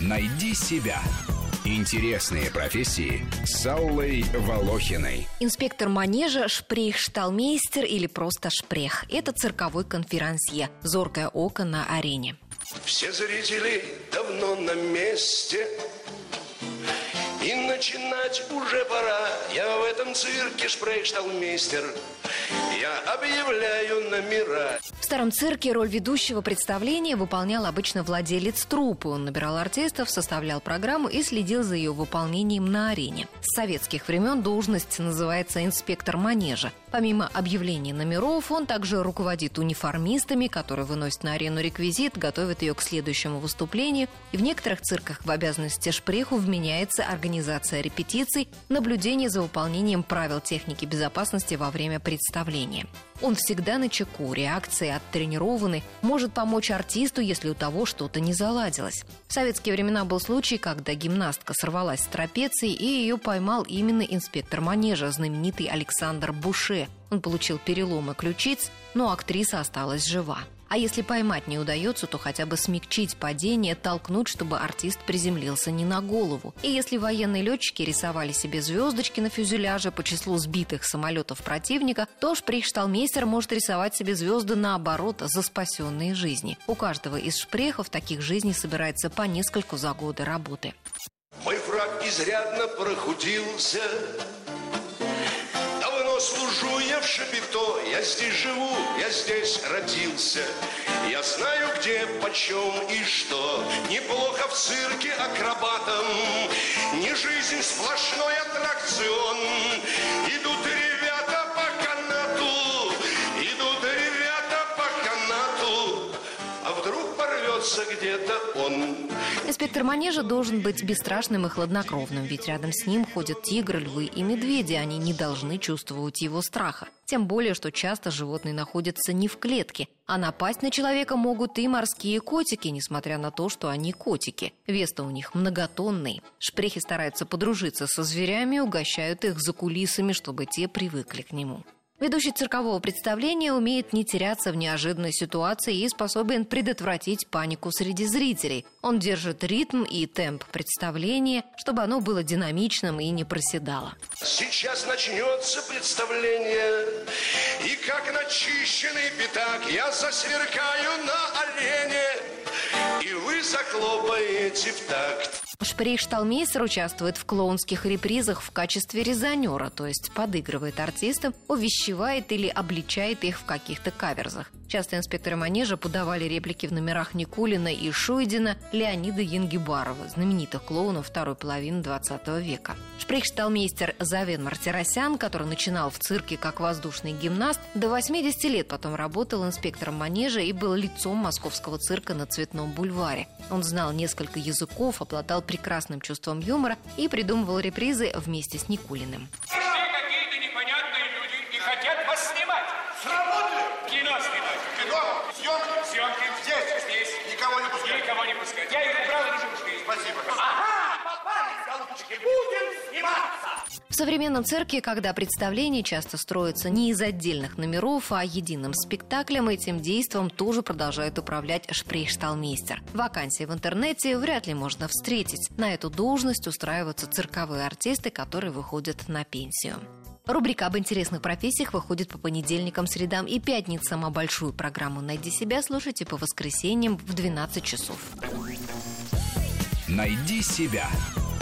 Найди себя. Интересные профессии с Аллой Волохиной. Инспектор манежа, шпрейхшталмейстер или просто шпрех. Это цирковой конферансье. Зоркое око на арене. Все зрители давно на месте И начинать уже пора Я в этом цирке шпрейхшталмейстер Я объявляю номера В старом цирке роль ведущего представления выполнял обычно владелец труппы. Он набирал артистов, составлял программу и следил за ее выполнением на арене. С советских времен должность называется инспектор манежа. Помимо объявления номеров, он также руководит униформистами, которые выносят на арену реквизит, готовят ее к следующему выступлению. И в некоторых цирках в обязанности шпреху вменяется организация репетиций, наблюдение за выполнением правил техники безопасности во время представления. Он всегда на чеку, реакции оттренированы, может помочь артисту, если у того что-то не заладилось. В советские времена был случай, когда гимнастка сорвалась с трапеции, и ее поймал именно инспектор манежа, знаменитый Александр Буше. Он получил переломы ключиц, но актриса осталась жива. А если поймать не удается, то хотя бы смягчить падение, толкнуть, чтобы артист приземлился не на голову. И если военные летчики рисовали себе звездочки на фюзеляже по числу сбитых самолетов противника, то шпрейхшталмейстер может рисовать себе звезды наоборот за спасенные жизни. У каждого из шпрехов таких жизней собирается по нескольку за годы работы. Мой враг изрядно прохудился служу я в Шапито Я здесь живу, я здесь родился. Я знаю, где, почем и что. Неплохо в цирке акробатом. Не жизнь, сплошной аттракцион порвется где-то он Инспектор манежа должен быть бесстрашным и хладнокровным, ведь рядом с ним ходят тигры, львы и медведи, они не должны чувствовать его страха. Тем более, что часто животные находятся не в клетке, а напасть на человека могут и морские котики, несмотря на то, что они котики. Вес-то у них многотонный. Шпрехи стараются подружиться со зверями, угощают их за кулисами, чтобы те привыкли к нему. Ведущий циркового представления умеет не теряться в неожиданной ситуации и способен предотвратить панику среди зрителей. Он держит ритм и темп представления, чтобы оно было динамичным и не проседало. Сейчас начнется представление И как начищенный пятак Я засверкаю на арене И вы заклопаете в такт Шпрейхшталмейстер участвует в клоунских репризах в качестве резонера, то есть подыгрывает артистам, увещевает или обличает их в каких-то каверзах. Часто инспекторы манежа подавали реплики в номерах Никулина и Шуйдина Леонида Янгибарова, знаменитых клоунов второй половины 20 века. Шпрейхшталмейстер Завен Мартиросян, который начинал в цирке как воздушный гимнаст, до 80 лет потом работал инспектором манежа и был лицом московского цирка на Цветном бульваре. Он знал несколько языков, обладал прекрасным чувством юмора и придумывал репризы вместе с Никулиным. Пришли какие-то непонятные люди и хотят вас снимать. Сработали? Кино снимать. Кино? Съемки? Съемки. Здесь? Здесь. Никого не пускай. Никого не пускать. Я их убрал и решил, что есть. Спасибо. Ага, попались, голубчики, будем сниматься. В современном цирке, когда представления часто строятся не из отдельных номеров, а единым спектаклем, этим действом тоже продолжает управлять шпрейхшталмейстер. Вакансии в интернете вряд ли можно встретить. На эту должность устраиваются цирковые артисты, которые выходят на пенсию. Рубрика об интересных профессиях выходит по понедельникам, средам и пятницам, а большую программу «Найди себя» слушайте по воскресеньям в 12 часов. Найди себя.